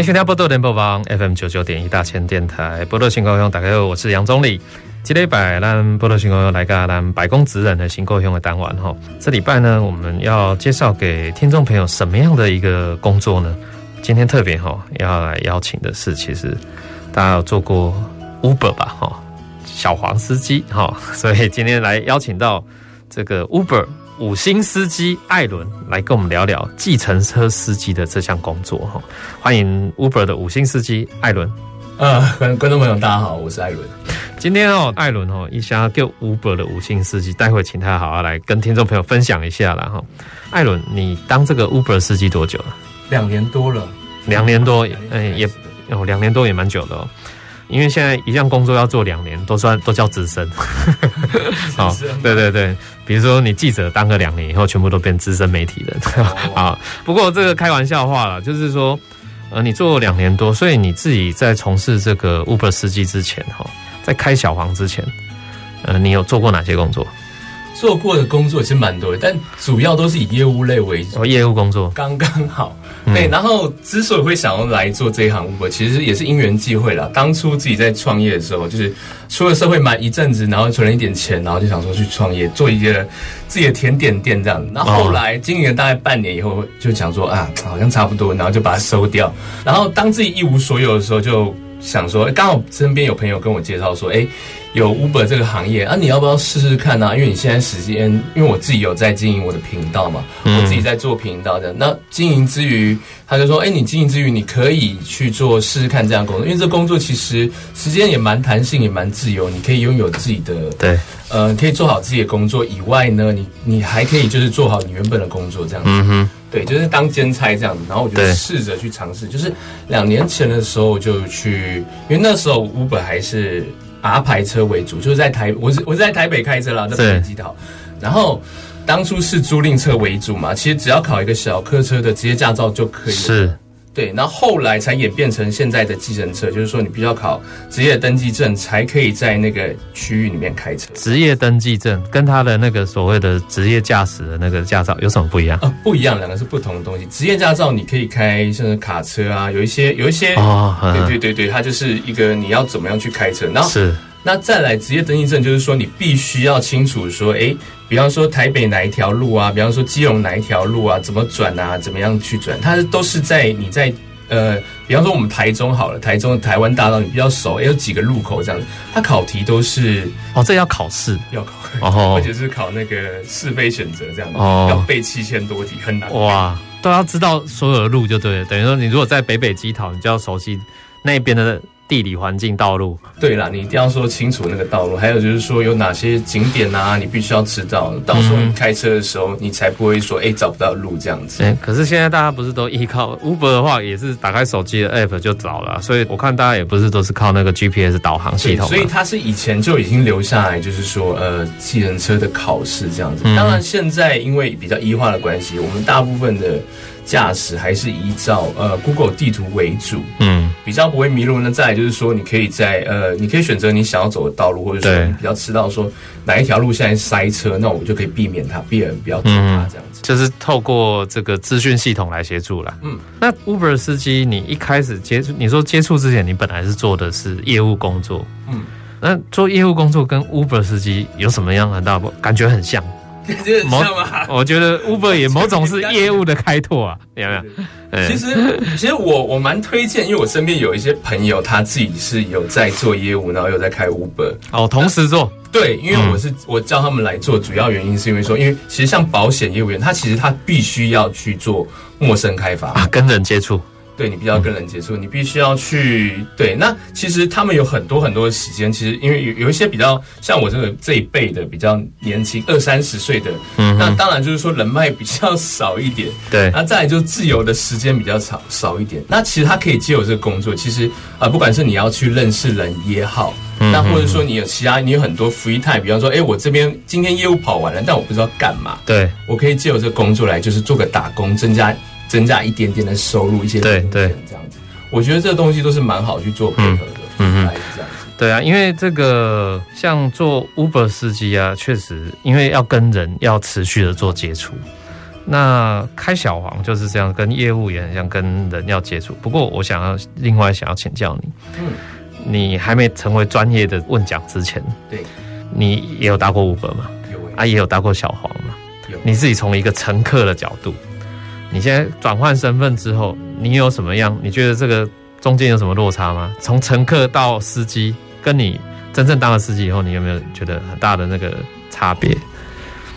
欢迎收听《宝岛联播网》FM 九九点一大千电台，波多新故乡，大家好，我是杨宗理。今礼拜咱宝岛新故乡来个咱白宫职人的新故乡的单元哈。这礼拜呢，我们要介绍给听众朋友什么样的一个工作呢？今天特别哈，要来邀请的是，其实大家有做过 Uber 吧哈，小黄司机哈，所以今天来邀请到这个 Uber。五星司机艾伦来跟我们聊聊计程车司机的这项工作哈，欢迎 Uber 的五星司机艾伦。呃，观观众朋友大家好，我是艾伦。今天哦，艾伦哦，一下叫 Uber 的五星司机，待会请他好好来跟听众朋友分享一下了哈。艾伦，你当这个 Uber 司机多久了？两年多了，两年多，嗯，也哦，两年多也蛮久的哦。因为现在一项工作要做两年，都算都叫资深。好，对对对，比如说你记者当个两年以后，全部都变资深媒体人。啊，不过这个开玩笑话了，就是说，呃，你做两年多，所以你自己在从事这个 Uber 司机之前，哈，在开小黄之前，呃，你有做过哪些工作？做过的工作其实蛮多的，但主要都是以业务类为主。哦，业务工作刚刚好。对，然后之所以会想要来做这一行 Uber，其实也是因缘际会啦。当初自己在创业的时候，就是出了社会满一阵子，然后存了一点钱，然后就想说去创业，做一个自己的甜点店这样。然后后来经营了大概半年以后，就想说啊，好像差不多，然后就把它收掉。然后当自己一无所有的时候，就想说，刚好身边有朋友跟我介绍说，哎。有 Uber 这个行业啊，你要不要试试看呢、啊？因为你现在时间，因为我自己有在经营我的频道嘛，我自己在做频道的。那经营之余，他就说：“哎，你经营之余，你可以去做试试看这样工作，因为这工作其实时间也蛮弹性，也蛮自由，你可以拥有自己的对，呃，可以做好自己的工作以外呢，你你还可以就是做好你原本的工作这样子。嗯哼，对，就是当兼差这样子。然后我就试着去尝试，就是两年前的时候就去，因为那时候 Uber 还是。R 牌车为主，就是在台，我是我是在台北开车啦，在北机岛。然后当初是租赁车为主嘛，其实只要考一个小客车的职业驾照就可以了。是。对，然后后来才演变成现在的计程车，就是说你必须要考职业登记证，才可以在那个区域里面开车。职业登记证跟他的那个所谓的职业驾驶的那个驾照有什么不一样？啊，不一样，两个是不同的东西。职业驾照你可以开像是卡车啊，有一些有一些哦，对对对对，它就是一个你要怎么样去开车，然后是。那再来职业登记证，就是说你必须要清楚说，诶，比方说台北哪一条路啊，比方说基隆哪一条路啊，怎么转啊，怎么样去转，它都是在你在呃，比方说我们台中好了，台中的台湾大道你比较熟，有几个路口这样子，它考题都是哦，这要考试，要考，哦，而且是考那个是非选择这样子，哦，要背七千多题，很难。哇，都要知道所有的路就对了，等于说你如果在北北基桃，你就要熟悉那边的。地理环境、道路，对啦，你一定要说清楚那个道路。还有就是说有哪些景点啊，你必须要知道。到时候你开车的时候，你才不会说哎、欸、找不到路这样子。欸、可是现在大家不是都依靠 Uber 的话，也是打开手机的 App 就找了。所以我看大家也不是都是靠那个 GPS 导航系统。所以它是以前就已经留下来，就是说呃，计程车的考试这样子。当然现在因为比较医化的关系，我们大部分的。驾驶还是依照呃 Google 地图为主，嗯，比较不会迷路。那再来就是说，你可以在呃，你可以选择你想要走的道路，或者说你比较知道说哪一条路现在塞车，那我们就可以避免它，避免不要走它这样子。就是透过这个资讯系统来协助啦。嗯，那 Uber 司机，你一开始接触，你说接触之前，你本来是做的是业务工作，嗯，那做业务工作跟 Uber 司机有什么样的大不感觉很像？某，我觉得 Uber 也某种是业务的开拓啊，有没有？其实，其实我我蛮推荐，因为我身边有一些朋友，他自己是有在做业务，然后有在开 Uber，哦，同时做。对，因为我是我叫他们来做，主要原因是因为说，因为其实像保险业务员，他其实他必须要去做陌生开发啊，跟人接触。对你比较跟人接触，你必须要去对。那其实他们有很多很多的时间，其实因为有有一些比较像我这个这一辈的比较年轻二三十岁的，嗯，那当然就是说人脉比较少一点，对。那再来就自由的时间比较少少一点。那其实他可以借由这个工作，其实啊、呃，不管是你要去认识人也好。那或者说你有其他，你有很多 free time，比方说，哎，我这边今天业务跑完了，但我不知道干嘛。对，我可以借由这个工作来，就是做个打工，增加增加一点点的收入，一些对对这样子。我觉得这个东西都是蛮好去做配合的，嗯嗯，这样子。对啊，因为这个像做 Uber 司机啊，确实因为要跟人要持续的做接触。那开小黄就是这样，跟业务也很像，跟人要接触。不过我想要另外想要请教你，嗯。你还没成为专业的问讲之前，对，你也有搭过 Uber 吗？有、欸，啊，也有搭过小黄吗？有。你自己从一个乘客的角度，你现在转换身份之后，你有什么样？你觉得这个中间有什么落差吗？从乘客到司机，跟你真正当了司机以后，你有没有觉得很大的那个差别？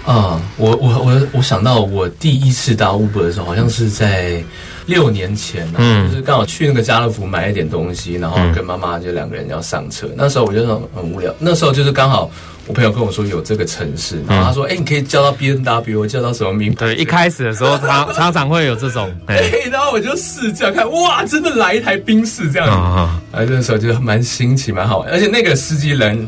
啊、嗯，我我我我想到我第一次搭 Uber 的时候，好像是在六年前，嗯，就是刚好去那个家乐福买一点东西，然后跟妈妈就两个人要上车，那时候我就很无聊，那时候就是刚好。我朋友跟我说有这个城市，然后他说：“哎、嗯欸，你可以叫到 B N W，叫到什么名？”对，一开始的时候常 常常会有这种，哎、欸，然后我就试这样看，哇，真的来一台宾士这样。子，啊、哦，那个时候就蛮新奇，蛮好玩，而且那个司机人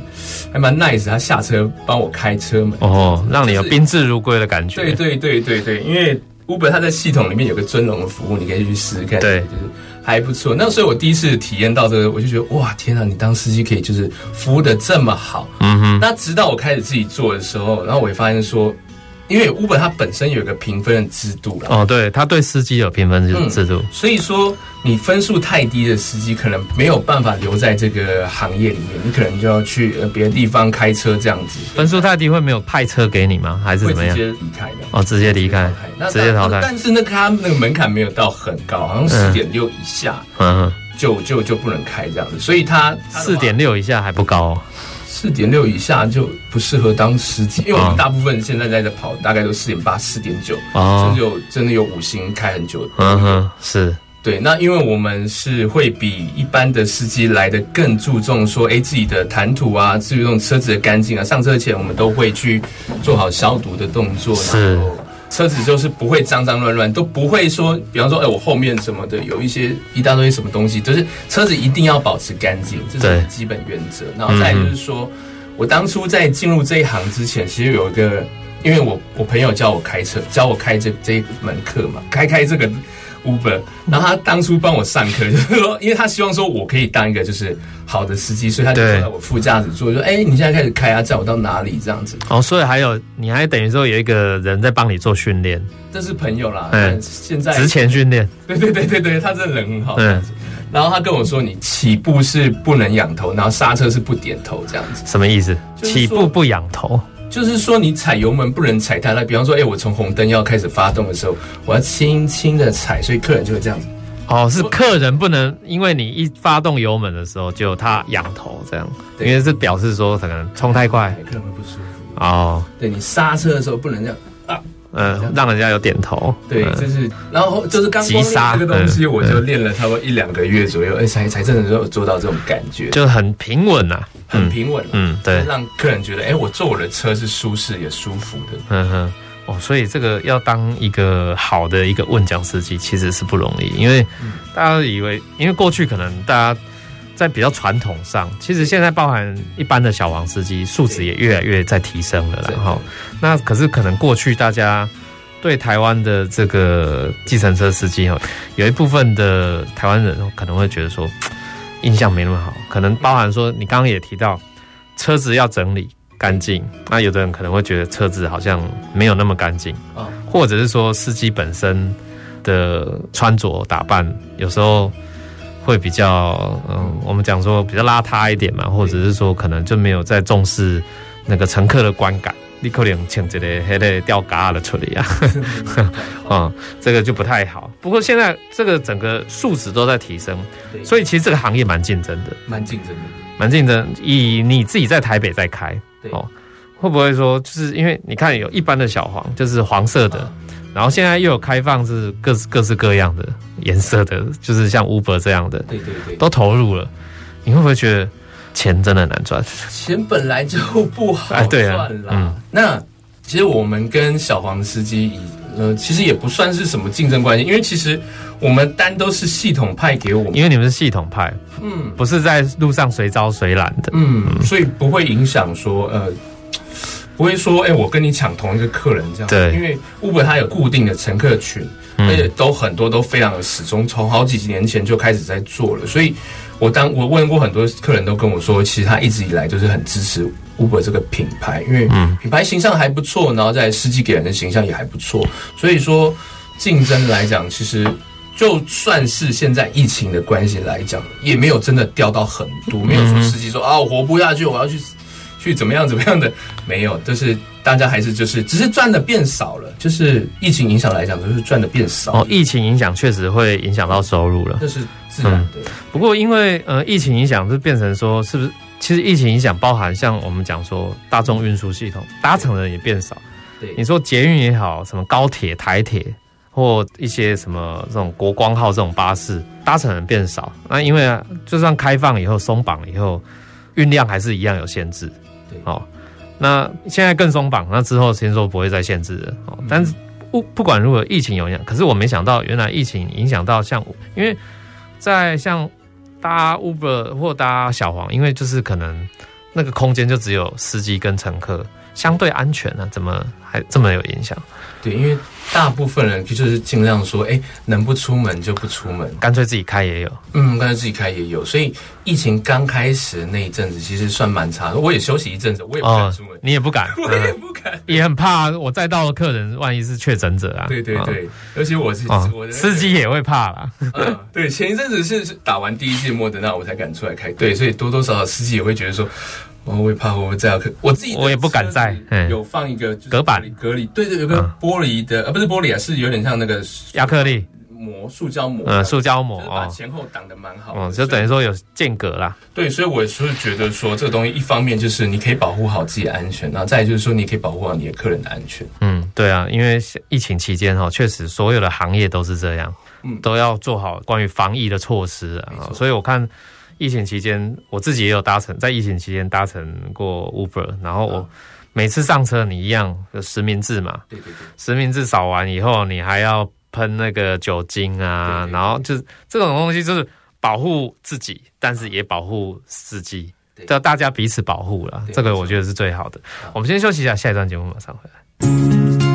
还蛮 nice，他下车帮我开车门，哦，让你有宾至如归的感觉。对对对对对，因为 Uber 它在系统里面有个尊荣的服务，你可以去试试看，对，就是。还不错，那所以我第一次体验到这个，我就觉得哇，天啊，你当司机可以就是服务的这么好。嗯哼。那直到我开始自己做的时候，然后我也发现说，因为 Uber 它本身有一个评分的制度了。哦，对，它对司机有评分制制度。嗯，所以说。你分数太低的司机可能没有办法留在这个行业里面，你可能就要去别的地方开车这样子。分数太低会没有派车给你吗？还是怎么样？直接离开的哦，直接离开，直接淘汰。但是那个他那个门槛没有到很高，好像四点六以下，嗯，就就就不能开这样子。所以它四点六以下还不高，四点六以下就不适合当司机，因为我们大部分现在在这跑，大概都四点八、四点九，甚至有真的有五星开很久的。嗯哼，是。对，那因为我们是会比一般的司机来的更注重说，哎，自己的谈吐啊，至于这种车子的干净啊，上车前我们都会去做好消毒的动作，然后车子就是不会脏脏乱乱，都不会说，比方说，哎，我后面什么的有一些一大堆什么东西，就是车子一定要保持干净，这是基本原则。然后再就是说，我当初在进入这一行之前，其实有一个，因为我我朋友教我开车，教我开这这一门课嘛，开开这个。Uber，然后他当初帮我上课，就是说，因为他希望说我可以当一个就是好的司机，所以他就坐在我副驾驶座，说：“哎，你现在开始开啊，载我到哪里？”这样子。哦，所以还有，你还等于说有一个人在帮你做训练，这是朋友啦。嗯，现在职前训练。对对对对对，他这人很好。嗯。然后他跟我说：“你起步是不能仰头，然后刹车是不点头，这样子。”什么意思？起步不仰头。就是说，你踩油门不能踩太大。比方说，哎、欸，我从红灯要开始发动的时候，我要轻轻的踩，所以客人就会这样子。哦，是客人不能，因为你一发动油门的时候，就他仰头这样，因为是表示说可能冲太快，客人会不舒服。哦，对，你刹车的时候不能这样啊。嗯，让人家有点头。对，就是，然后就是刚急刹这个东西，我就练了差不多一两个月左右，哎，才才真的有做到这种感觉，就很平稳呐，很平稳。嗯，对，让客人觉得，哎，我坐我的车是舒适也舒服的。嗯哼，哦，所以这个要当一个好的一个问讲司机，其实是不容易，因为大家以为，因为过去可能大家。在比较传统上，其实现在包含一般的小黄司机素质也越来越在提升了，然后那可是可能过去大家对台湾的这个计程车司机哈，有一部分的台湾人可能会觉得说印象没那么好，可能包含说你刚刚也提到车子要整理干净，那有的人可能会觉得车子好像没有那么干净，或者是说司机本身的穿着打扮有时候。会比较嗯，我们讲说比较邋遢一点嘛，或者是说可能就没有在重视那个乘客的观感，你可能请这个黑的掉嘎的处理啊，嗯，这个就不太好。不过现在这个整个素质都在提升，所以其实这个行业蛮竞争的，蛮竞争的，蛮竞争。以你自己在台北在开，哦，会不会说就是因为你看有一般的小黄，就是黄色的。然后现在又有开放是各各式各样的颜色的，就是像 Uber 这样的，对对对，都投入了。你会不会觉得钱真的很难赚？钱本来就不好赚啦。哎对啊嗯、那其实我们跟小黄司机，呃，其实也不算是什么竞争关系，因为其实我们单都是系统派给我们，因为你们是系统派，嗯，不是在路上随招随揽的，嗯，嗯，所以不会影响说，呃。不会说，哎、欸，我跟你抢同一个客人这样，对，因为 Uber 它有固定的乘客群，而且都很多都非常的始终，从好几年前就开始在做了。所以，我当我问过很多客人都跟我说，其实他一直以来都是很支持 Uber 这个品牌，因为品牌形象还不错，然后在司机给人的形象也还不错。所以说，竞争来讲，其实就算是现在疫情的关系来讲，也没有真的掉到很多，没有说司机说啊，我活不下去，我要去。去怎么样怎么样的没有，就是大家还是就是只是赚的变少了，就是疫情影响来讲，就是赚的变少。哦，疫情影响确实会影响到收入了，这是自然的。嗯、不过因为呃疫情影响，就变成说是不是？其实疫情影响包含像我们讲说大众运输系统搭乘的人也变少。对，你说捷运也好，什么高铁、台铁或一些什么这种国光号这种巴士搭乘人变少。那因为就算开放以后松绑以后，运量还是一样有限制。好、哦，那现在更松绑，那之后先说不会再限制了。哦，但是不不管如何，疫情有影响，可是我没想到原来疫情影响到像，因为在像搭 Uber 或搭小黄，因为就是可能那个空间就只有司机跟乘客，相对安全呢、啊，怎么还这么有影响？对，因为大部分人就是尽量说，哎，能不出门就不出门，干脆自己开也有。嗯，干脆自己开也有。所以疫情刚开始那一阵子，其实算蛮差的。我也休息一阵子，我也不敢出门。哦、你也不敢，我也不敢，嗯、也很怕我再到的客人万一是确诊者啊。对对对，而且我是、哦、我的、司机也会怕啦。嗯，对，前一阵子是打完第一剂莫德纳，我才敢出来开。对，所以多多少少司机也会觉得说。我会怕，我会这样。我自己我也不敢在。有放一个隔板隔离，对对，有个玻璃的，呃，不是玻璃啊，是有点像那个亚克力膜、塑胶膜，嗯，塑胶膜，把前后挡的蛮好。哦，就等于说有间隔啦。对，所以我是觉得说，这个东西一方面就是你可以保护好自己的安全，然后再就是说你可以保护好你的客人的安全。嗯，对啊，因为疫情期间哈，确实所有的行业都是这样，嗯，都要做好关于防疫的措施啊。所以我看。疫情期间，我自己也有搭乘，在疫情期间搭乘过 Uber，然后我每次上车，你一样有实名制嘛？对对对，实名制扫完以后，你还要喷那个酒精啊，对对对，然后就是这种东西，就是保护自己，但是也保护司机，叫大家彼此保护了，这个我觉得是最好的。我们先休息一下，下一段节目马上回来。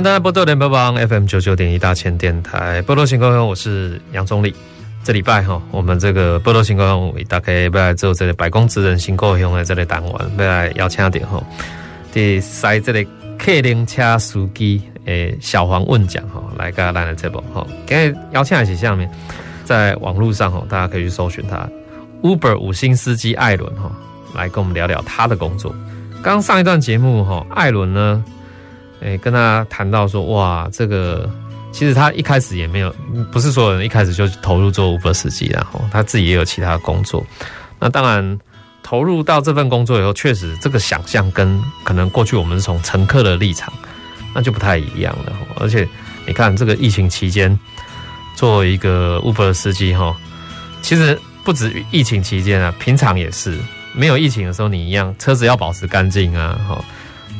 迎大家波多联播网 FM 九九点一大千电台波多新故乡，我是杨宗理。这礼拜哈，我们这个波多新故乡为大概要来做这个百工职人新故乡的这个单元，要来邀请点哈，第三这个客灵车司机诶小黄问讲哈，来跟大家来这部哈，今日邀请的是下面，在网络上哈，大家可以去搜寻他 Uber 五星司机艾伦哈，来跟我们聊聊他的工作。刚上一段节目哈，艾伦呢。诶，跟他谈到说，哇，这个其实他一开始也没有，不是所有人一开始就投入做 Uber 司机，然后他自己也有其他工作。那当然，投入到这份工作以后，确实这个想象跟可能过去我们是从乘客的立场，那就不太一样了。而且你看，这个疫情期间做一个 Uber 司机，哈，其实不止疫情期间啊，平常也是没有疫情的时候，你一样车子要保持干净啊，哈。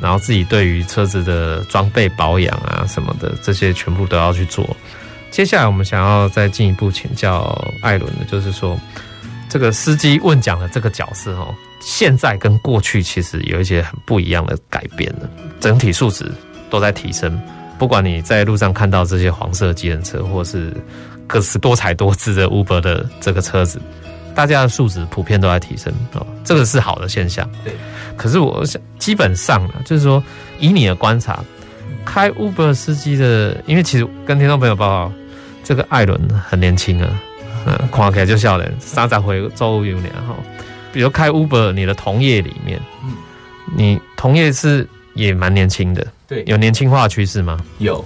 然后自己对于车子的装备保养啊什么的，这些全部都要去做。接下来我们想要再进一步请教艾伦的，就是说这个司机问讲的这个角色哦，现在跟过去其实有一些很不一样的改变了，整体素质都在提升。不管你在路上看到这些黄色机人车，或是各式多彩多姿的 Uber 的这个车子，大家的素质普遍都在提升哦，这个是好的现象。对，可是我想基本上呢，就是说以你的观察，开 Uber 司机的，因为其实跟听众朋友报告，这个艾伦很年轻啊，嗯，看起来就笑脸，三十回周五有年哈。比如开 Uber，你的同业里面，嗯，你同业是也蛮年轻的，对，有年轻化的趋势吗？有，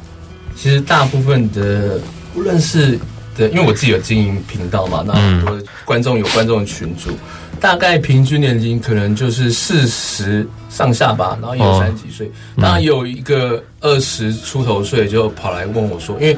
其实大部分的无论是的，因为我自己有经营频道嘛，那很多观众有观众的群组，大概平均年龄可能就是四十上下吧，然后也有三十几岁，当然有一个二十出头岁就跑来问我说，因为。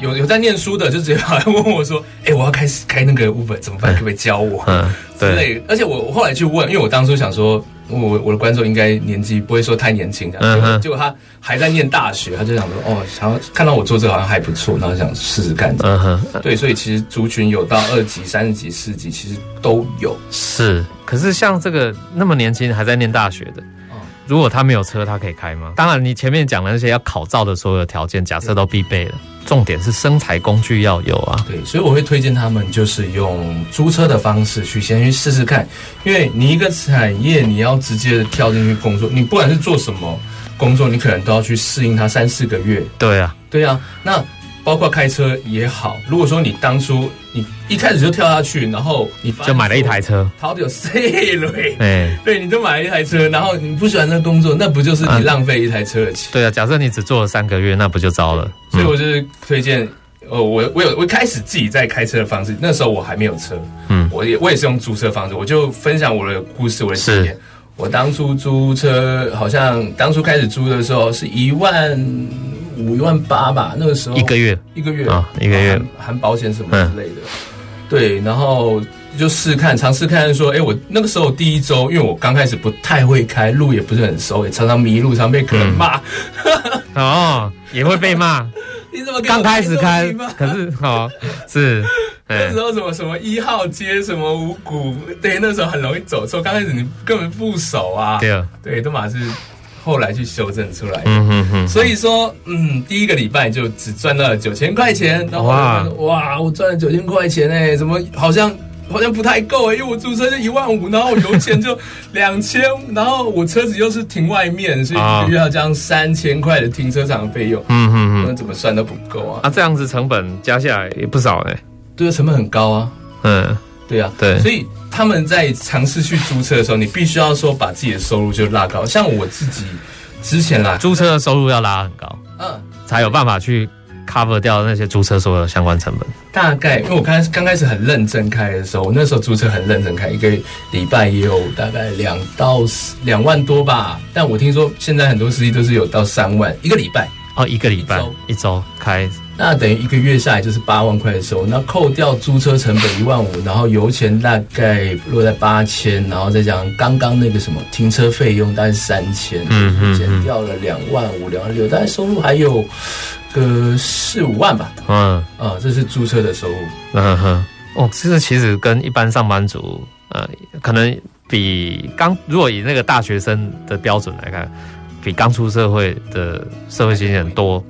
有有在念书的，就直接跑来问我说：“哎、欸，我要开始开那个 Uber 怎么办？可不可以教我？”嗯，对。之类。而且我我后来去问，因为我当初想说，我我的观众应该年纪不会说太年轻结果他还在念大学，他就想说：“哦，想要看到我做这个好像还不错，然后想试试看。”嗯哼，对。所以其实族群有到二级、三十级、四级，其实都有。是，可是像这个那么年轻还在念大学的，如果他没有车，他可以开吗？当然，你前面讲的那些要考照的所有条件，假设都必备了。重点是生财工具要有啊，对，所以我会推荐他们就是用租车的方式去先去试试看，因为你一个产业你要直接的跳进去工作，你不管是做什么工作，你可能都要去适应它三四个月。对啊，对啊，那。包括开车也好，如果说你当初你一开始就跳下去，然后你就买了一台车，好有 C 类，哎，对，你都买了一台车，然后你不喜欢那个工作，那不就是你浪费一台车的钱？对啊，假设你只做了三个月，那不就糟了？所以我就是推荐，呃，我我有我一开始自己在开车的方式，那时候我还没有车，嗯，我也我也是用租车方式，我就分享我的故事，我的经验。我当初租车，好像当初开始租的时候是一万。五一万八吧，那个时候。一个月。一个月。啊，一个月。含，含保险什么之类的，嗯、对，然后就试看，尝试看说，哎，我那个时候第一周，因为我刚开始不太会开，路也不是很熟，也常常迷路，常被客人骂，嗯、哦，也会被骂。你怎么刚开始开？可是哦，是 那时候什么什么一号街，什么五股，对，那时候很容易走错。刚开始你根本不熟啊，对啊，对，都嘛是。后来去修正出来的，嗯哼哼，所以说，嗯，第一个礼拜就只赚到了九千块钱，然后哇，哇，我赚了九千块钱哎，怎么好像好像不太够哎，因为我租车就一万五，然后我油钱就两千，然后我车子又是停外面，所以一个月要交三千块的停车场费用，嗯哼哼，那怎么算都不够啊？啊，这样子成本加下来也不少哎，对，成本很高啊，嗯，对啊，对，所以。他们在尝试去租车的时候，你必须要说把自己的收入就拉高。像我自己之前啦，租车的收入要拉很高，嗯，才有办法去 cover 掉那些租车所有相关成本。大概因为我刚刚开始很认真开的时候，我那时候租车很认真开，一个礼拜也有大概两到两万多吧。但我听说现在很多司机都是有到三万一个礼拜哦，一个礼拜一周开。那等于一个月下来就是八万块的收入，那扣掉租车成本一万五，然后油钱大概落在八千，然后再讲刚刚那个什么停车费用大概三千，嗯嗯，减掉了两万五、两万六，大概收入还有个四五万吧。嗯啊，这是租车的收入。嗯哼，哦，这个其实跟一般上班族，呃，可能比刚如果以那个大学生的标准来看，比刚出社会的社会新鲜人多。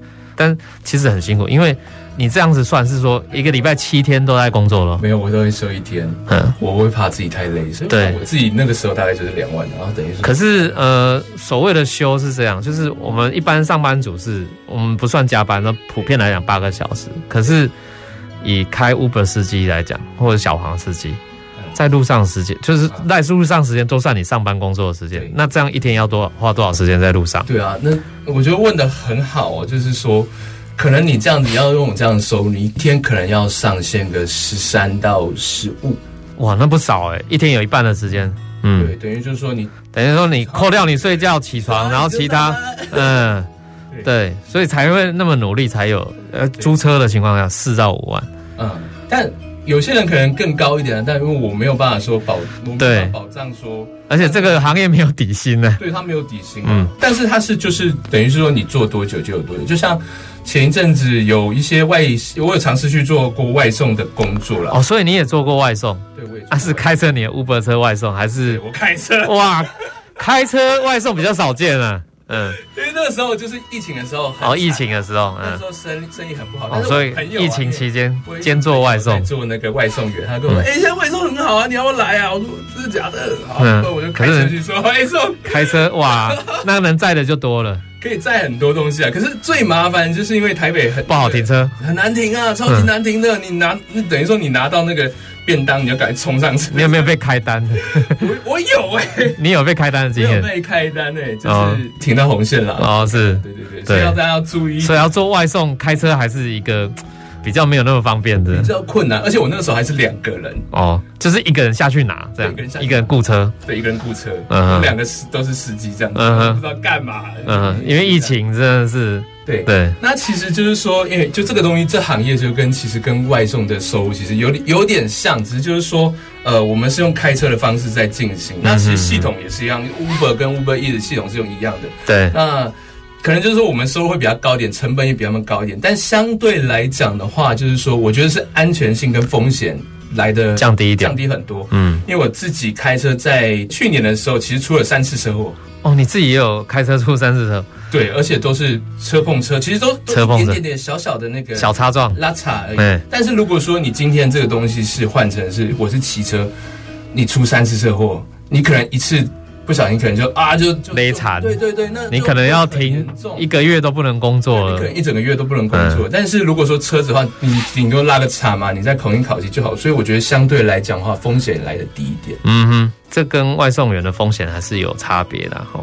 但其实很辛苦，因为你这样子算是说一个礼拜七天都在工作了。没有，我都会休一天。嗯，我会怕自己太累，所以对我自己那个时候大概就是两万，然后等于是。可是呃，所谓的休是这样，就是我们一般上班族是我们不算加班，那普遍来讲八个小时。可是以开 Uber 司机来讲，或者小黄司机。在路上时间就是在路上时间都算你上班工作的时间，那这样一天要多花多少时间在路上？对啊，那我觉得问的很好哦，就是说，可能你这样子要用这样收入，你一天可能要上线个十三到十五，哇，那不少哎，一天有一半的时间，嗯，对，等于就是说你等于说你扣掉你睡觉起床，然后其他，嗯，对，所以才会那么努力，才有呃租车的情况下四到五万，嗯，但。有些人可能更高一点，但因为我没有办法说保，我没有办法保障说，而且这个行业没有底薪呢。对，他没有底薪，嗯，但是他是就是等于是说你做多久就有多久，就像前一阵子有一些外，我有尝试去做过外送的工作了。哦，所以你也做过外送？对，我也。啊，是开车你的 Uber 车外送还是？我开车。哇，开车外送比较少见啊。嗯，因为那那个时候就是疫情的时候，哦，疫情的时候，那时候生生意很不好，哦，所以疫情期间兼做外送，做那个外送员，他跟我说，哎，现在外送很好啊，你要不要来啊？我说真的假的？嗯，我就开车去说外送，开车哇，那能载的就多了。可以载很多东西啊，可是最麻烦就是因为台北很不好停车，很难停啊，超级难停的。嗯、你拿，你等于说你拿到那个便当，你就赶紧冲上去。你有没有被开单的？我我有哎、欸，你有被开单的经验？有被开单哎、欸，就是停到红线了。哦，是，对对对，所以要大家要注意。所以要做外送，开车还是一个。比较没有那么方便的，比较困难，而且我那个时候还是两个人。哦，就是一个人下去拿这样，一个人雇车，对，一个人雇车，嗯，两个司都是司机这样子，嗯，不知道干嘛，嗯，因为疫情真的是，对。对，那其实就是说，因为就这个东西，这行业就跟其实跟外送的收入其实有有点像，只是就是说，呃，我们是用开车的方式在进行，那其实系统也是一样，Uber 跟 Uber Eats 系统是用一样的，对，那。可能就是说我们收入会比较高一点，成本也比他们高一点，但相对来讲的话，就是说我觉得是安全性跟风险来的降低一点，降低很多。嗯，因为我自己开车在去年的时候，其实出了三次车祸。哦，你自己也有开车出三次车？对，而且都是车碰车，其实都车碰一点点小小的那个小擦撞、拉擦而已。对。但是如果说你今天这个东西是换成是我是骑车，你出三次车祸，你可能一次。不小心可能就啊就勒残，对对对，那你可能要停一个月都不能工作了，你可能一整个月都不能工作。但是如果说车子的话，你顶多拉个叉嘛，你再烤一烤漆就好。所以我觉得相对来讲的话，风险来的低一点。嗯哼，这跟外送员的风险还是有差别的哈。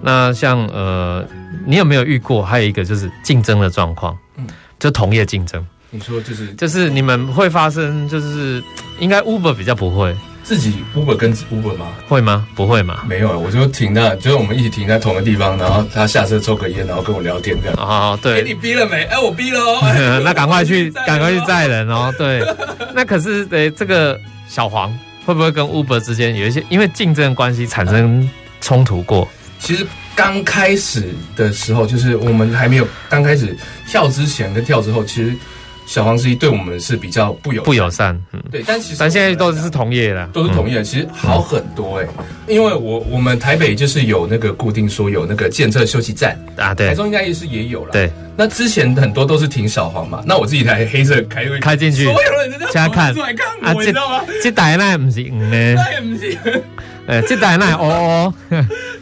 那像呃，你有没有遇过？还有一个就是竞争的状况，嗯，就同业竞争。你说就是就是你们会发生，就是应该 Uber 比较不会。自己 Uber 跟 Uber 吗？会吗？不会吗？没有啊，我就停在，就是我们一起停在同个地方，然后他下车抽个烟，然后跟我聊天这样。哦，对。给你逼了没？哎，我逼了哦。那赶快去，赶快去载人哦。对。那可是，对这个小黄会不会跟 Uber 之间有一些因为竞争关系产生冲突过？其实刚开始的时候，就是我们还没有刚开始跳之前跟跳之后，其实。小黄司机对我们是比较不友不友善，嗯，对，但其实但现在都是同业的，都是同业，其实好很多哎，因为我我们台北就是有那个固定说有那个计程车休息站啊，对，台中应该也是也有了，对，那之前很多都是停小黄嘛，那我自己台黑色开开进去，所有人在看，出来看我，你知道吗？这台那不行呢，那也不行，哎，这台那哦哦，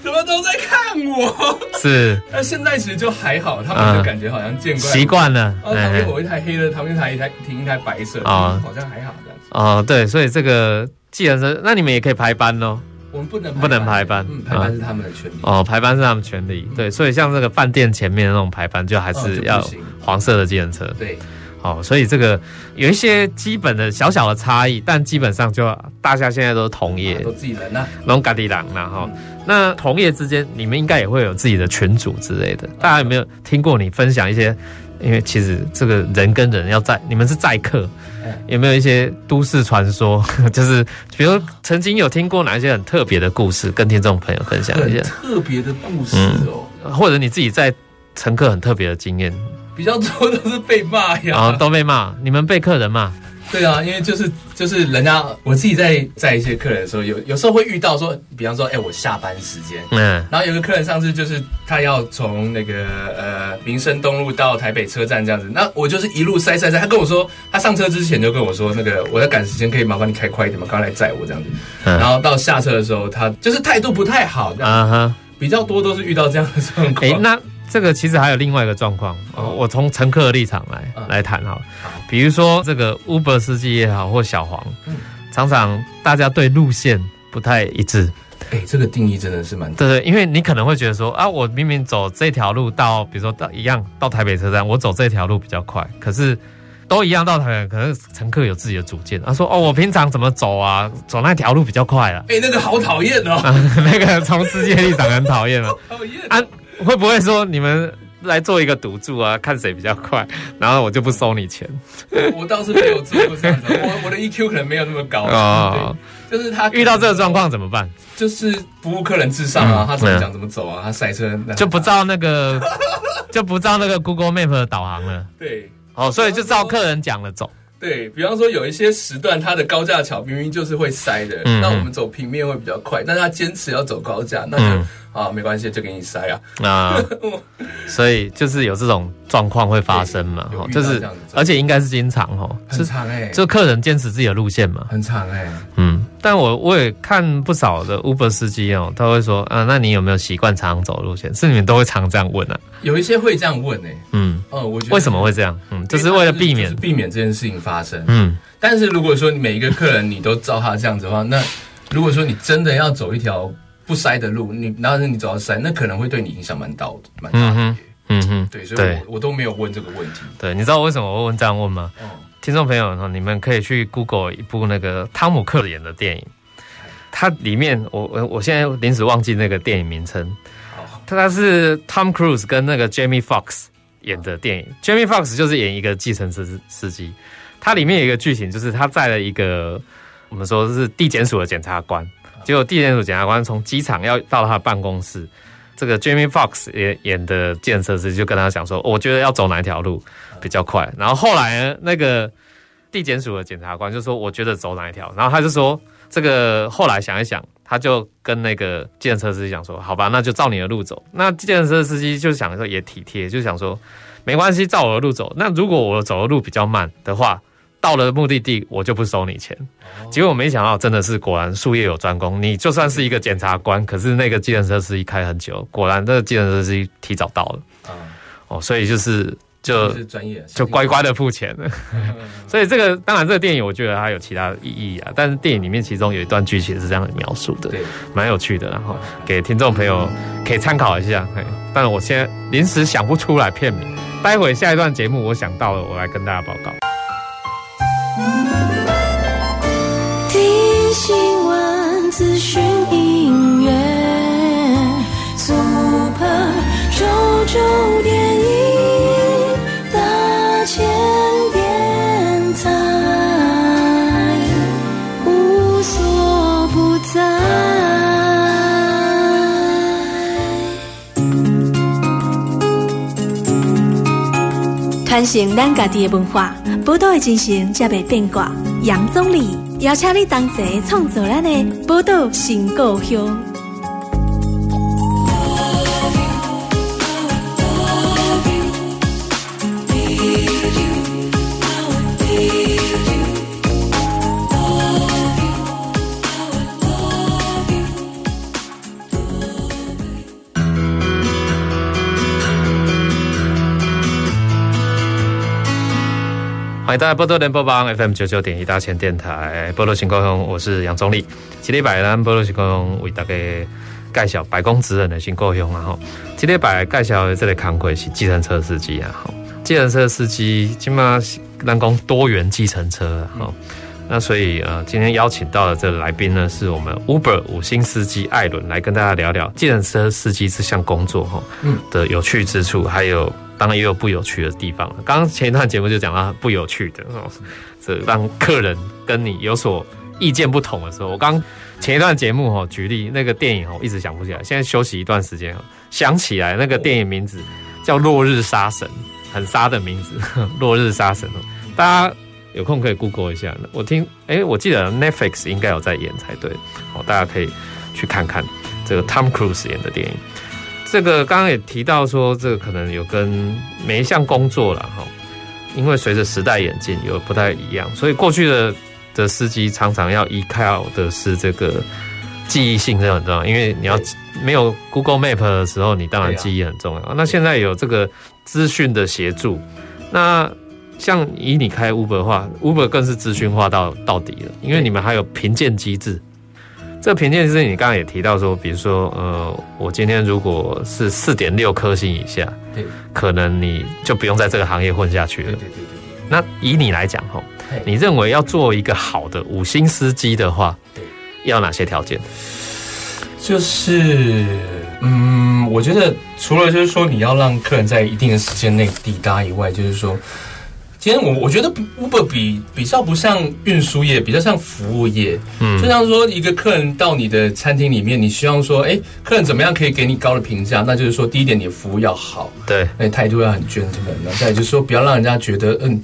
怎么都在看我？是，那现在其实就还好，他们就感觉好像见惯习惯了。旁边我一台黑的，旁边台一台停一台白色，啊，好像还好这样子。哦，对，所以这个既然是，那你们也可以排班喽。我们不能不能排班，排班是他们的权利。哦，排班是他们权利。对，所以像这个饭店前面的那种排班，就还是要黄色的计程车。对。哦，所以这个有一些基本的小小的差异，但基本上就大家现在都是同业，都自己人呐，拢家己人呐哈。那同业之间，你们应该也会有自己的群组之类的。大家有没有听过你分享一些？因为其实这个人跟人要在，你们是载客，有没有一些都市传说？就是比如曾经有听过哪一些很特别的故事，跟听众朋友分享一下。特别的故事哦，或者你自己在乘客很特别的经验。比较多都是被骂呀，啊，都被骂。你们被客人骂？对啊，因为就是就是人家我自己在载一些客人的时候，有有时候会遇到说，比方说，哎，我下班时间，嗯，然后有个客人上次就是他要从那个呃民生东路到台北车站这样子，那我就是一路塞塞塞，他跟我说，他上车之前就跟我说，那个我在赶时间，可以麻烦你开快一点吗？刚来载我这样子，然后到下车的时候，他就是态度不太好，啊哈，比较多都是遇到这样的状况。哎，那。这个其实还有另外一个状况，我从乘客的立场来来谈哈，比如说这个 Uber 司机也好，或小黄，常常大家对路线不太一致。哎，这个定义真的是蛮对对，因为你可能会觉得说啊，我明明走这条路到，比如说到一样到台北车站，我走这条路比较快，可是都一样到台北，可能乘客有自己的主见，他说哦，我平常怎么走啊，走那条路比较快啊。哎，那个好讨厌哦，那个从司机立场很讨厌了，讨厌啊。会不会说你们来做一个赌注啊？看谁比较快，然后我就不收你钱。我倒是没有做过这样子，我我的 EQ 可能没有那么高啊。就是他遇到这个状况怎么办？就是服务客人至上啊，他怎么讲怎么走啊，他赛车就不照那个，就不照那个 Google Map 的导航了。对，哦，所以就照客人讲了走。对，比方说有一些时段，它的高架桥明明就是会塞的，那我们走平面会比较快，但他坚持要走高架，那就。啊，没关系，就给你塞啊。啊，所以就是有这种状况会发生嘛，哈，就是而且应该是经常哈，很长哎，就客人坚持自己的路线嘛，很长哎，嗯，但我我也看不少的 Uber 司机哦，他会说啊，那你有没有习惯常常走路线？是你们都会常这样问啊？有一些会这样问哎，嗯，哦，我觉得为什么会这样？嗯，就是为了避免避免这件事情发生，嗯，但是如果说你每一个客人你都照他这样子的话，那如果说你真的要走一条。不塞的路，你然后你走到塞，那可能会对你影响蛮大的，蛮大的。嗯哼，嗯哼，对，所以我我都没有问这个问题。对，你知道为什么我会问这样问吗？哦，听众朋友，你们可以去 Google 一部那个汤姆克演的电影，它里面我我我现在临时忘记那个电影名称。它它是 Tom Cruise 跟那个 Jamie Foxx 演的电影。Jamie Foxx 就是演一个计程车司机，它里面有一个剧情就是他载了一个我们说是地检署的检察官。结果地检署检察官从机场要到他的办公室，这个 Jamie Fox 演演的建设师就跟他讲说：“我觉得要走哪一条路比较快。”然后后来呢，那个地检署的检察官就说：“我觉得走哪一条。”然后他就说：“这个后来想一想，他就跟那个计程车司机讲说：‘好吧，那就照你的路走。’那计程车司机就想说也体贴，就想说没关系，照我的路走。那如果我走的路比较慢的话。”到了目的地，我就不收你钱。结果我没想到，真的是果然术业有专攻。你就算是一个检察官，可是那个计程车司机开很久，果然这个计程车司机提早到了。哦，所以就是就就乖乖的付钱了。所以这个当然，这个电影我觉得它有其他意义啊。但是电影里面其中有一段剧情是这样描述的，对，蛮有趣的。然后给听众朋友可以参考一下。但是我现在临时想不出来片名，待会下一段节目我想到了，我来跟大家报告。新闻资讯音乐，Super 九九点一大千电台，无所不在。传承咱家己的文化，宝岛的精神才袂变卦。杨总理。邀请你同齐创作咱的宝岛新故乡。大家波多联播帮 FM 九九点一大千电台波多新故乡，我是杨宗立。今天摆咱波多新故乡为大家介绍白宫职人的新故乡啊！哈，今天拜介绍的这个工作是计程车司机啊！哈，计程车司机起码咱讲多元计程车哈。那所以呃，今天邀请到的这个来宾呢，是我们 Uber 五星司机艾伦来跟大家聊聊计程车司机这项工作哈的有趣之处，还有。当然也有不有趣的地方了。刚刚前一段节目就讲到不有趣的哦，这让客人跟你有所意见不同的时候，我刚前一段节目哈举例那个电影哈，一直想不起来。现在休息一段时间，想起来那个电影名字叫《落日杀神》，很杀的名字，《落日杀神》哦。大家有空可以 Google 一下。我听哎，我记得 Netflix 应该有在演才对。好，大家可以去看看这个 Tom Cruise 演的电影。这个刚刚也提到说，这个可能有跟每一项工作了哈，因为随着时代演进有不太一样，所以过去的的司机常常要依靠的是这个记忆性是很重要，因为你要没有 Google Map 的时候，你当然记忆很重要。那现在有这个资讯的协助，那像以你开 Uber 的话，Uber 更是资讯化到到底了，因为你们还有评鉴机制。这个评鉴是你刚刚也提到说，比如说，呃，我今天如果是四点六颗星以下，对，可能你就不用在这个行业混下去了。对对对对。那以你来讲，哈，你认为要做一个好的五星司机的话，对，要哪些条件？就是，嗯，我觉得除了就是说你要让客人在一定的时间内抵达以外，就是说。其实我我觉得 Uber 比比较不像运输业，比较像服务业。嗯，就像说一个客人到你的餐厅里面，你希望说，哎，客人怎么样可以给你高的评价？那就是说，第一点，你的服务要好，对，那态度要很 gentleman。那再就是说，不要让人家觉得，嗯，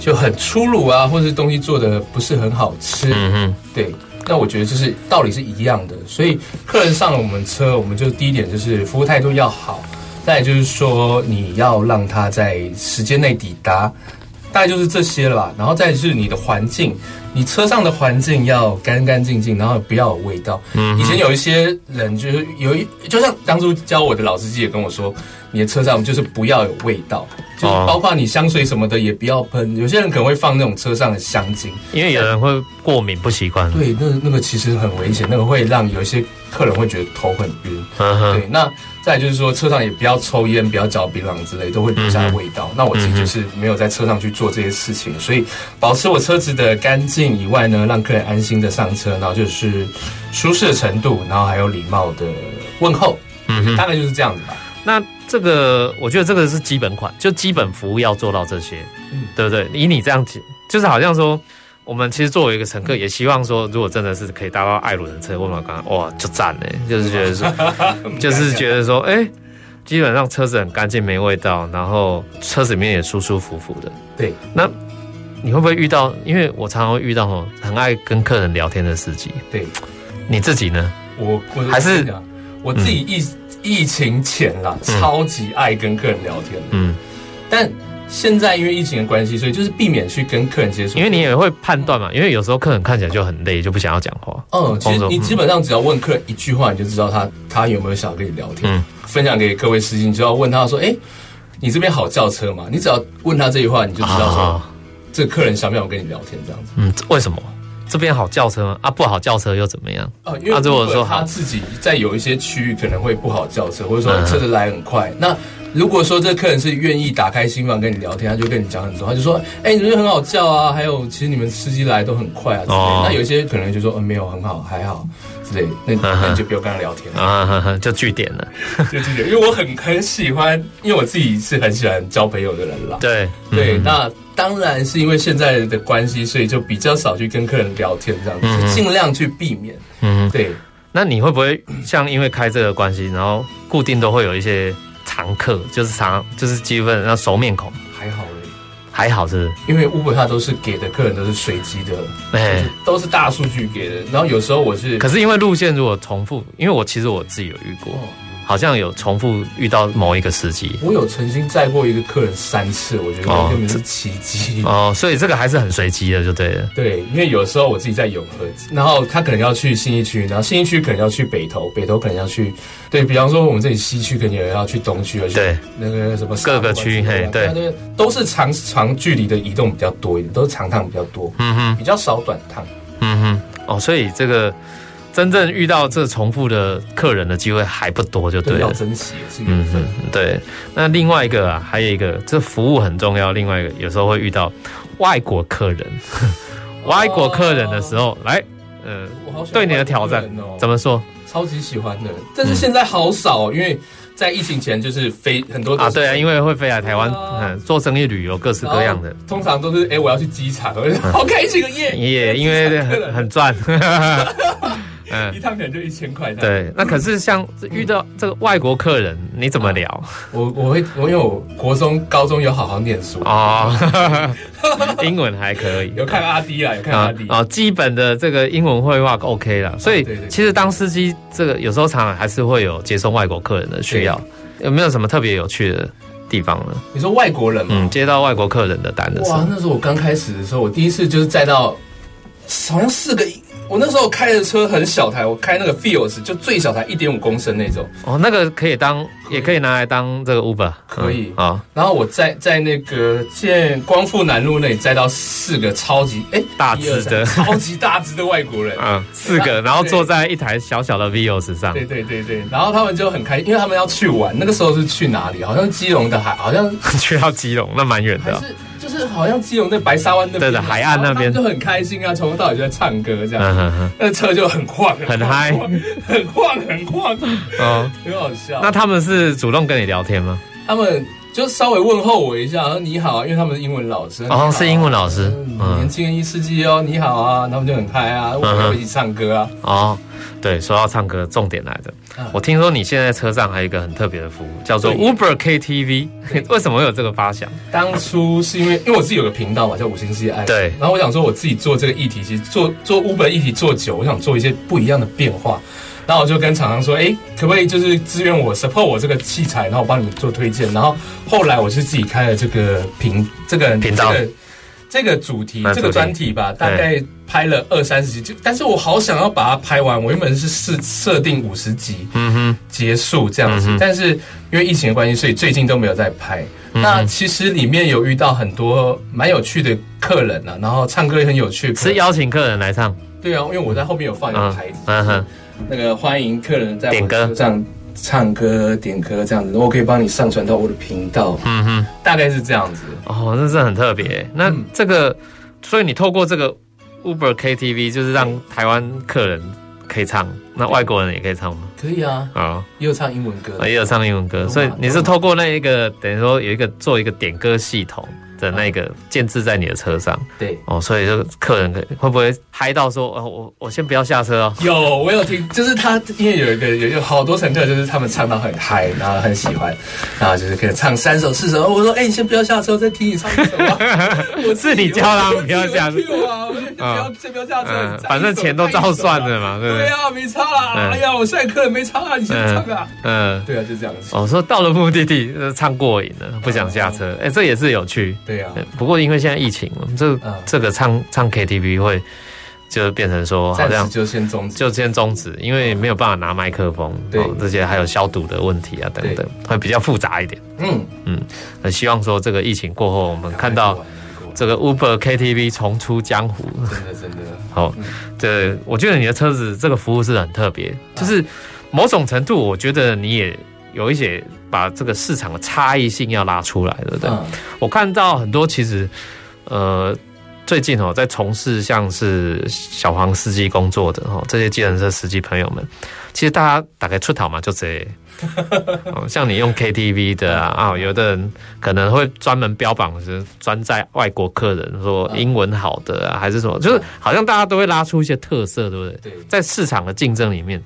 就很粗鲁啊，或者是东西做的不是很好吃。嗯哼，对。那我觉得就是道理是一样的。所以客人上了我们车，我们就第一点就是服务态度要好，再就是说你要让它在时间内抵达，大概就是这些了吧。然后再是你的环境，你车上的环境要干干净净，然后不要有味道。嗯，以前有一些人就是有一，就像当初教我的老司机也跟我说。你的车上就是不要有味道，就是包括你香水什么的也不要喷。有些人可能会放那种车上的香精，因为有人会过敏不习惯。对，那那个其实很危险，那个会让有一些客人会觉得头很晕。对，那再就是说车上也不要抽烟，不要嚼槟榔之类，都会留下味道。那我自己就是没有在车上去做这些事情，所以保持我车子的干净以外呢，让客人安心的上车，然后就是舒适的程度，然后还有礼貌的问候，嗯，大概就是这样子吧。那这个，我觉得这个是基本款，就基本服务要做到这些，嗯，对不对？以你这样子，就是好像说，我们其实作为一个乘客，也希望说，如果真的是可以搭到艾伦的车，问问刚刚，哇，就赞呢，就是觉得说，就是觉得说，哎，基本上车子很干净，没味道，然后车子里面也舒舒服服的。对，那你会不会遇到？因为我常常会遇到很爱跟客人聊天的司机。对，你自己呢？我我还是我自己意思。疫情前啦，超级爱跟客人聊天。嗯，但现在因为疫情的关系，所以就是避免去跟客人接触。因为你也会判断嘛，因为有时候客人看起来就很累，就不想要讲话。嗯，其实你基本上只要问客人一句话，你就知道他他有没有想要跟你聊天。嗯，分享给各位司机，你就要问他说：“哎，你这边好叫车吗？”你只要问他这句话，你就知道说这个客人想不想跟你聊天这样子。嗯，为什么？这边好叫车吗？啊，不好叫车又怎么样？啊，因为如果说他自己在有一些区域可能会不好叫车，或者说车子来很快。嗯、那如果说这个客人是愿意打开心房跟你聊天，他就跟你讲很多，他就说：“哎、欸，你们很好叫啊，还有其实你们司机来都很快啊。”哦。那有一些可能就说：“嗯，没有很好，还好之类。”那那你就不要跟他聊天了啊，哈哈，就据点了，就据点。因为我很很喜欢，因为我自己是很喜欢交朋友的人啦。对对，那。当然是因为现在的关系，所以就比较少去跟客人聊天，这样子，尽量去避免。嗯，对。那你会不会像因为开这个关系，然后固定都会有一些常客，就是常就是基本上熟面孔？还好嘞，还好是，因为 Uber 它都是给的客人都是随机的，哎，都是大数据给的。然后有时候我是，可是因为路线如果重复，因为我其实我自己有遇过。好像有重复遇到某一个司机，我有曾经载过一个客人三次，我觉得根本是奇迹。哦，所以这个还是很随机的，就对了。对，因为有时候我自己在永和，然后他可能要去信义区，然后信义区可能要去北投，北投可能要去，对，比方说我们这里西区可能也要去东区，而且对。那个什么各个区，嘿，对，都是长长距离的移动比较多一点，都是长趟比较多，嗯哼，比较少短趟，嗯哼，哦，所以这个。真正遇到这重复的客人的机会还不多，就对了。要珍惜是缘分。嗯，对。那另外一个啊，还有一个，这服务很重要。另外一个，有时候会遇到外国客人，外国客人的时候，哦、来，呃，对你的挑战怎么说？超级喜欢的，但是现在好少，因为在疫情前就是飞很多啊，对啊，因为会飞来台湾，嗯，做生意旅游各式各样的，通常都是哎，我要去机场，好开心个耶耶，因为很很赚。嗯，一趟可能就一千块。对，那可是像遇到这个外国客人，你怎么聊？我我会，我因为我国中、高中有好好念书啊，英文还可以，有看阿迪啊，有看阿迪啊，基本的这个英文会话 OK 了。所以其实当司机，这个有时候常常还是会有接送外国客人的需要。有没有什么特别有趣的地方呢？你说外国人吗？嗯，接到外国客人的单的时候，哇，那时候我刚开始的时候，我第一次就是载到，好像四个。我那时候开的车很小台，我开那个 Fios 就最小台一点五公升那种。哦，那个可以当，可以也可以拿来当这个 Uber，可以啊。嗯、然后我在在那个建光复南路那里载到四个超级哎、欸、大只的超级大只的外国人 啊，四个，然后坐在一台小小的 Vios 上。对对对对，然后他们就很开心，因为他们要去玩。那个时候是去哪里？好像基隆的海，好像 去到基隆，那蛮远的。就是好像基隆那白沙湾那边，对的，海岸那边。就很开心啊，从头到尾就在唱歌这样，那车就很晃，很嗨，很晃很晃，嗯，很好笑。那他们是主动跟你聊天吗？他们就稍微问候我一下，说你好啊，因为他们是英文老师，哦，是英文老师，年轻人一世纪哦，你好啊，他们就很嗨啊，我们一起唱歌啊，哦，对，说到唱歌，重点来的。我听说你现在车上还有一个很特别的服务，叫做 Uber KTV。为什么会有这个发想？当初是因为因为我自己有个频道嘛，叫五星系爱。对。然后我想说，我自己做这个议题，其实做做 Uber 议题做久，我想做一些不一样的变化。然后我就跟厂商说，哎，可不可以就是支援我 support 我这个器材，然后我帮你们做推荐。然后后来我是自己开了这个频这个频道。这个主题，这个专题吧，大概拍了二三十集，就但是我好想要把它拍完。我原本是设设定五十集，嗯哼，结束这样子。嗯、但是因为疫情的关系，所以最近都没有在拍。嗯、那其实里面有遇到很多蛮有趣的客人啊，然后唱歌也很有趣，是邀请客人来唱。对啊，因为我在后面有放一个牌子，嗯哼，那个欢迎客人在点歌这样。唱歌点歌这样子，我可以帮你上传到我的频道。嗯哼，大概是这样子。哦，那是很特别。那这个，嗯、所以你透过这个 Uber KTV，就是让台湾客人可以唱，那外国人也可以唱吗？可以啊。啊，也有唱英文歌，也有唱英文歌。所以你是透过那一个，等于说有一个做一个点歌系统。的那个建置在你的车上，对哦，所以就客人会不会嗨到说，哦，我我先不要下车哦？有，我有听，就是他因为有一个有有好多乘客，就是他们唱到很嗨，然后很喜欢，然后就是可以唱三首四首。我说，哎，你先不要下车，再听你唱一首吧。我是你叫他们不要下车啊，不要先不要下车，反正钱都照算的嘛，对不对？对啊，没差啊。哎呀，我现在客人没差啊，你先唱啊。嗯，对啊，就这样子。哦，说到了目的地，唱过瘾了，不想下车。哎，这也是有趣。对啊，不过因为现在疫情，这这个唱唱 KTV 会就变成说好像就先终止，就先终止，因为没有办法拿麦克风，对，这些还有消毒的问题啊等等，会比较复杂一点。嗯。嗯，很希望说这个疫情过后，我们看到这个 Uber KTV 重出江湖。真的真的。好，这我觉得你的车子这个服务是很特别，就是某种程度，我觉得你也。有一些把这个市场的差异性要拉出来了，对不对？嗯、我看到很多其实，呃，最近哦，在从事像是小黄司机工作的哈，这些计程车司机朋友们，其实大家大概出逃嘛，就这，像你用 KTV 的啊，啊，有的人可能会专门标榜是专在外国客人，说英文好的啊，还是什么，就是好像大家都会拉出一些特色，对不对？对，在市场的竞争里面。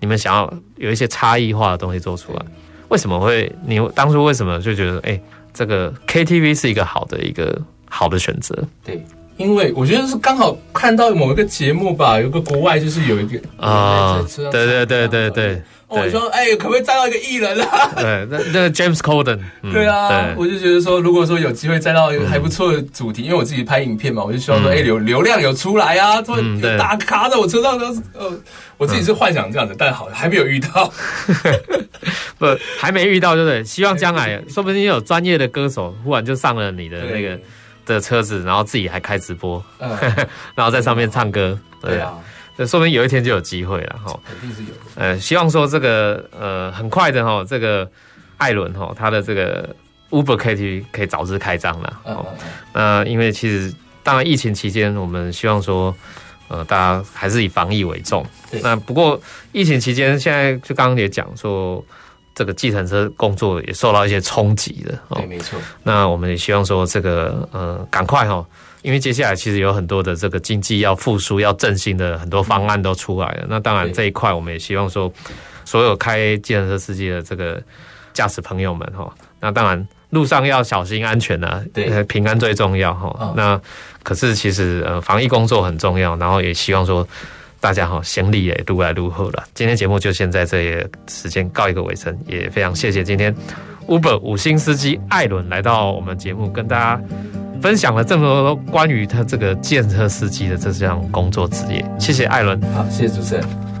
你们想要有一些差异化的东西做出来，为什么会？你当初为什么就觉得，哎，这个 KTV 是一个好的一个好的选择？对，因为我觉得是刚好看到某一个节目吧，有个国外就是有一个啊，对对对对对。我说，哎，可不可以载到一个艺人啊？对，那那个 James Corden。对啊，我就觉得说，如果说有机会载到一个还不错的主题，因为我自己拍影片嘛，我就希望说，哎，流流量有出来啊，说打卡在我车上都是，呃，我自己是幻想这样子，但好还没有遇到，不，还没遇到，对不对？希望将来，说不定有专业的歌手忽然就上了你的那个的车子，然后自己还开直播，然后在上面唱歌，对啊。这说明有一天就有机会了哈，肯定是有的。呃，希望说这个呃很快的哈，这个艾伦哈他的这个 Uber KTV 可以早日开张了。哦，那因为其实当然疫情期间，我们希望说呃大家还是以防疫为重。那不过疫情期间，现在就刚刚也讲说，这个计程车工作也受到一些冲击的。对，没错。那我们也希望说这个呃赶快哈。因为接下来其实有很多的这个经济要复苏、要振兴的很多方案都出来了。那当然这一块我们也希望说，所有开计程车司机的这个驾驶朋友们哈，那当然路上要小心安全啊，对，平安最重要哈。那可是其实呃防疫工作很重要，然后也希望说大家哈行李也如来如何了。今天节目就先在这里时间告一个尾声，也非常谢谢今天 Uber 五星司机艾伦来到我们节目跟大家。分享了这么多关于他这个建车司机的这项工作职业，谢谢艾伦。好，谢谢主持人。